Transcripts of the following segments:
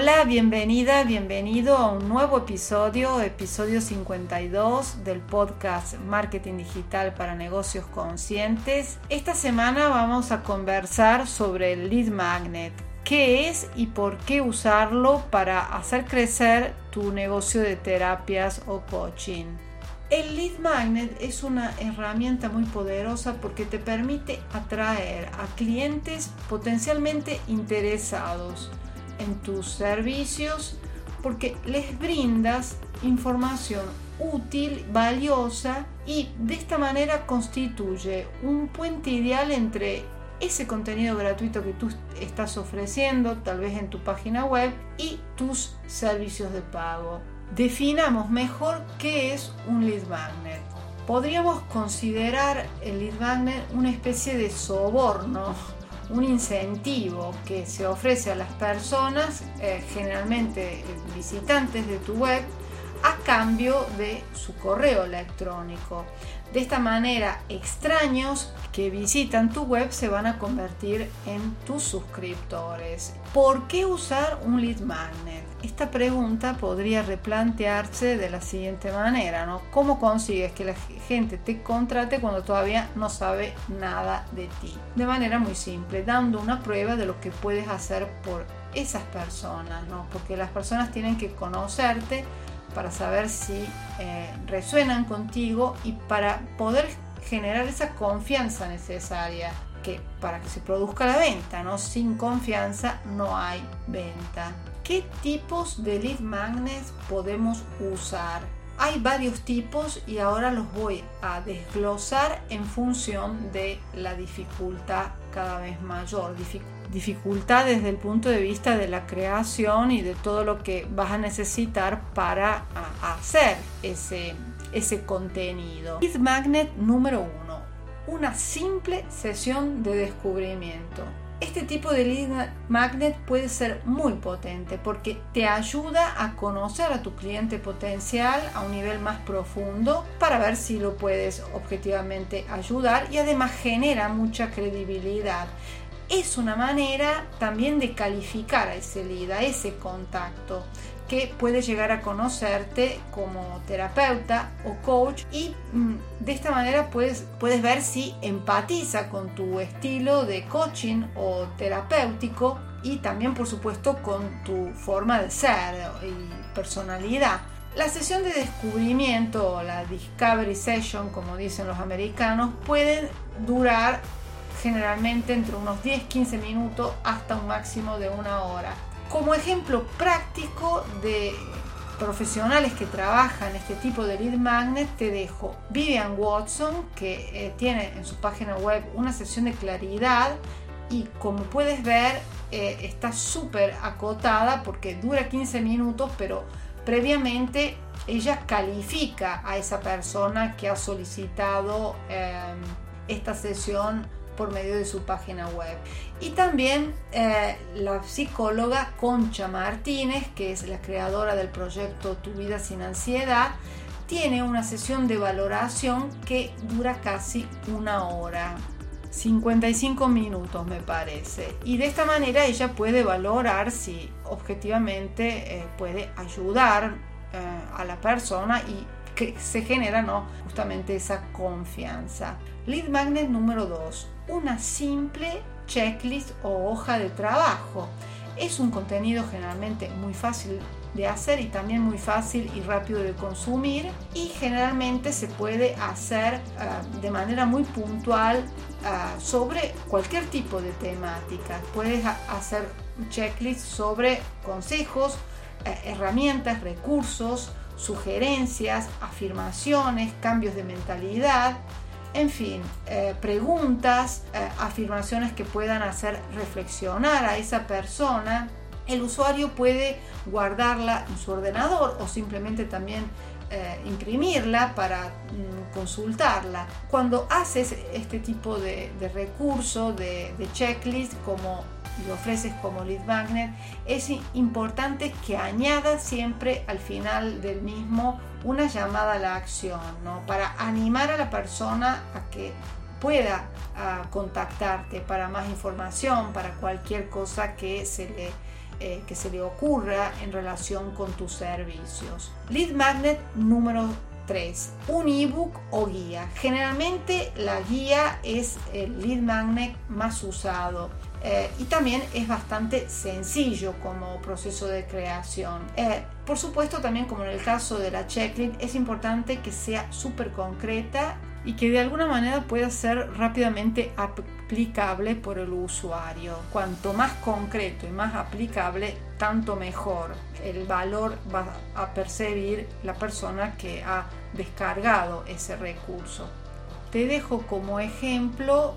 Hola, bienvenida, bienvenido a un nuevo episodio, episodio 52 del podcast Marketing Digital para Negocios Conscientes. Esta semana vamos a conversar sobre el lead magnet, qué es y por qué usarlo para hacer crecer tu negocio de terapias o coaching. El lead magnet es una herramienta muy poderosa porque te permite atraer a clientes potencialmente interesados en tus servicios porque les brindas información útil, valiosa y de esta manera constituye un puente ideal entre ese contenido gratuito que tú estás ofreciendo, tal vez en tu página web, y tus servicios de pago. Definamos mejor qué es un lead magnet. Podríamos considerar el lead magnet una especie de soborno un incentivo que se ofrece a las personas, eh, generalmente visitantes de tu web, a cambio de su correo electrónico. De esta manera, extraños que visitan tu web se van a convertir en tus suscriptores. ¿Por qué usar un lead magnet? Esta pregunta podría replantearse de la siguiente manera, ¿no? ¿Cómo consigues que la gente te contrate cuando todavía no sabe nada de ti? De manera muy simple, dando una prueba de lo que puedes hacer por esas personas, ¿no? Porque las personas tienen que conocerte para saber si eh, resuenan contigo y para poder generar esa confianza necesaria que para que se produzca la venta, ¿no? Sin confianza no hay venta. ¿Qué tipos de lead magnets podemos usar? Hay varios tipos y ahora los voy a desglosar en función de la dificultad cada vez mayor. Dificultad desde el punto de vista de la creación y de todo lo que vas a necesitar para hacer ese, ese contenido. Lead magnet número uno. Una simple sesión de descubrimiento. Este tipo de lead magnet puede ser muy potente porque te ayuda a conocer a tu cliente potencial a un nivel más profundo para ver si lo puedes objetivamente ayudar y además genera mucha credibilidad. Es una manera también de calificar a ese lead, a ese contacto que puede llegar a conocerte como terapeuta o coach y mm, de esta manera puedes, puedes ver si empatiza con tu estilo de coaching o terapéutico y también por supuesto con tu forma de ser y personalidad. La sesión de descubrimiento o la Discovery Session, como dicen los americanos, puede durar generalmente entre unos 10-15 minutos hasta un máximo de una hora. Como ejemplo práctico de profesionales que trabajan este tipo de lead magnet, te dejo Vivian Watson, que eh, tiene en su página web una sesión de claridad y como puedes ver eh, está súper acotada porque dura 15 minutos, pero previamente ella califica a esa persona que ha solicitado em, esta sesión por medio de su página web. Y también eh, la psicóloga Concha Martínez, que es la creadora del proyecto Tu vida sin ansiedad, tiene una sesión de valoración que dura casi una hora. 55 minutos me parece. Y de esta manera ella puede valorar si objetivamente eh, puede ayudar eh, a la persona y que se genera ¿no? justamente esa confianza. Lead magnet número 2 una simple checklist o hoja de trabajo. Es un contenido generalmente muy fácil de hacer y también muy fácil y rápido de consumir y generalmente se puede hacer ah, de manera muy puntual ah, sobre cualquier tipo de temática. Puedes hacer checklist sobre consejos, eh, herramientas, recursos, sugerencias, afirmaciones, cambios de mentalidad, en fin, eh, preguntas, eh, afirmaciones que puedan hacer reflexionar a esa persona el usuario puede guardarla en su ordenador o simplemente también eh, imprimirla para mm, consultarla. Cuando haces este tipo de, recurso, de, checklist, como lo ofreces como lead magnet, es importante que añadas siempre al final del mismo una llamada a la acción, ¿no? para animar a la persona a que pueda contactarte para más información, para cualquier cosa que se le eh, que se le ocurra en relación con tus servicios. Lead Magnet número 3. Un ebook o guía. Generalmente la guía es el lead magnet más usado. Eh, y también es bastante sencillo como proceso de creación. Eh, por supuesto, también como en el caso de la checklist, es importante que sea súper concreta y que de alguna manera pueda ser rápidamente aplicable por el usuario. Cuanto más concreto y más aplicable, tanto mejor. El valor va a percibir la persona que ha descargado ese recurso. Te dejo como ejemplo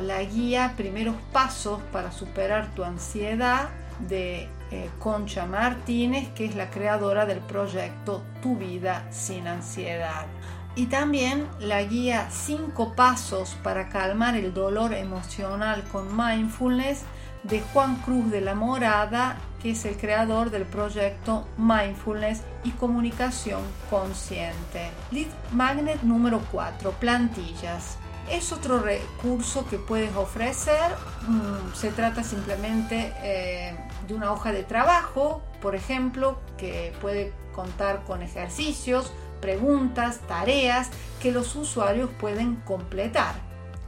la guía Primeros Pasos para superar tu ansiedad de eh, Concha Martínez, que es la creadora del proyecto Tu vida sin ansiedad y también la guía 5 pasos para calmar el dolor emocional con mindfulness de Juan Cruz de la Morada, que es el creador del proyecto Mindfulness y Comunicación Consciente. Lead Magnet número 4, plantillas. Es otro recurso que puedes ofrecer. Mm, se trata simplemente eh, de una hoja de trabajo, por ejemplo, que puede contar con ejercicios, preguntas, tareas que los usuarios pueden completar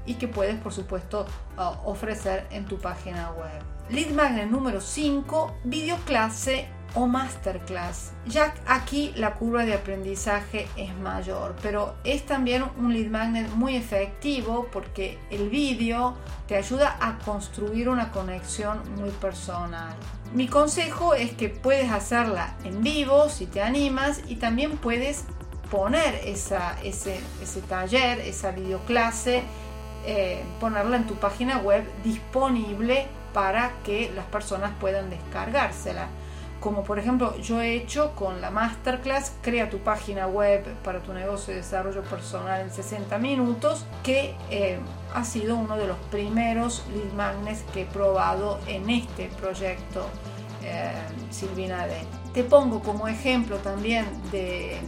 y que puedes por supuesto uh, ofrecer en tu página web. Lead Magnet número 5, videoclase o masterclass. Ya aquí la curva de aprendizaje es mayor, pero es también un lead magnet muy efectivo porque el vídeo te ayuda a construir una conexión muy personal. Mi consejo es que puedes hacerla en vivo si te animas y también puedes poner esa, ese, ese taller, esa videoclase, eh, ponerla en tu página web disponible para que las personas puedan descargársela. Como por ejemplo yo he hecho con la masterclass Crea tu página web para tu negocio de desarrollo personal en 60 minutos, que eh, ha sido uno de los primeros lead magnets que he probado en este proyecto eh, Silvina D. Te pongo como ejemplo también de,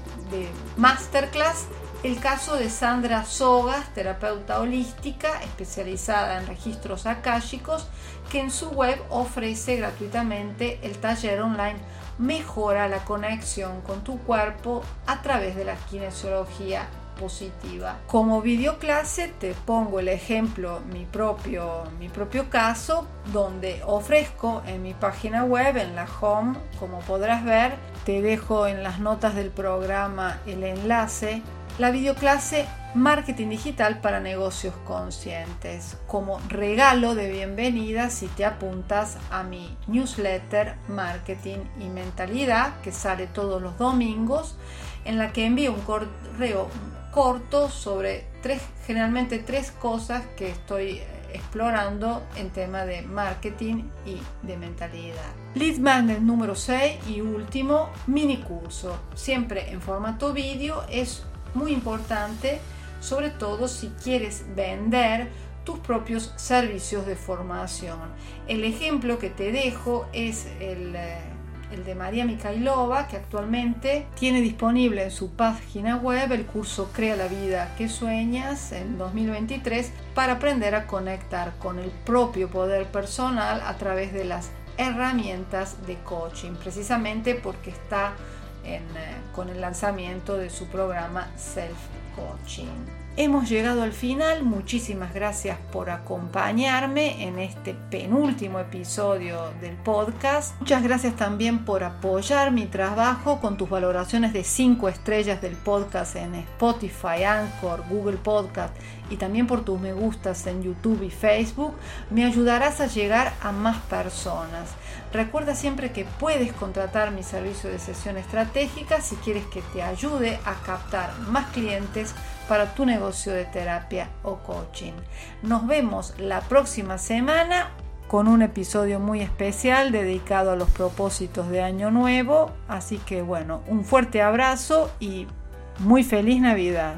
masterclass el caso de Sandra Sogas, terapeuta holística especializada en registros akáshicos, que en su web ofrece gratuitamente el taller online Mejora la conexión con tu cuerpo a través de la kinesiología positiva. Como videoclase te pongo el ejemplo, mi propio, mi propio caso, donde ofrezco en mi página web, en la home, como podrás ver, te dejo en las notas del programa el enlace, la videoclase Marketing Digital para Negocios Conscientes, como regalo de bienvenida si te apuntas a mi newsletter Marketing y Mentalidad, que sale todos los domingos, en la que envío un correo corto sobre tres, generalmente tres cosas que estoy explorando en tema de marketing y de mentalidad. Lead Magnet número 6 y último, mini curso. Siempre en formato vídeo es muy importante, sobre todo si quieres vender tus propios servicios de formación. El ejemplo que te dejo es el eh, de María Mikhailova, que actualmente tiene disponible en su página web el curso Crea la vida que sueñas en 2023 para aprender a conectar con el propio poder personal a través de las herramientas de coaching, precisamente porque está eh, con el lanzamiento de su programa Self Coaching. Hemos llegado al final, muchísimas gracias por acompañarme en este penúltimo episodio del podcast. Muchas gracias también por apoyar mi trabajo con tus valoraciones de 5 estrellas del podcast en Spotify, Anchor, Google Podcast y también por tus me gustas en YouTube y Facebook. Me ayudarás a llegar a más personas. Recuerda siempre que puedes contratar mi servicio de sesión estratégica si quieres que te ayude a captar más clientes para tu negocio de terapia o coaching. Nos vemos la próxima semana. con un episodio muy especial dedicado a los propósitos de Año Nuevo. Así que bueno, un fuerte abrazo y muy feliz Navidad.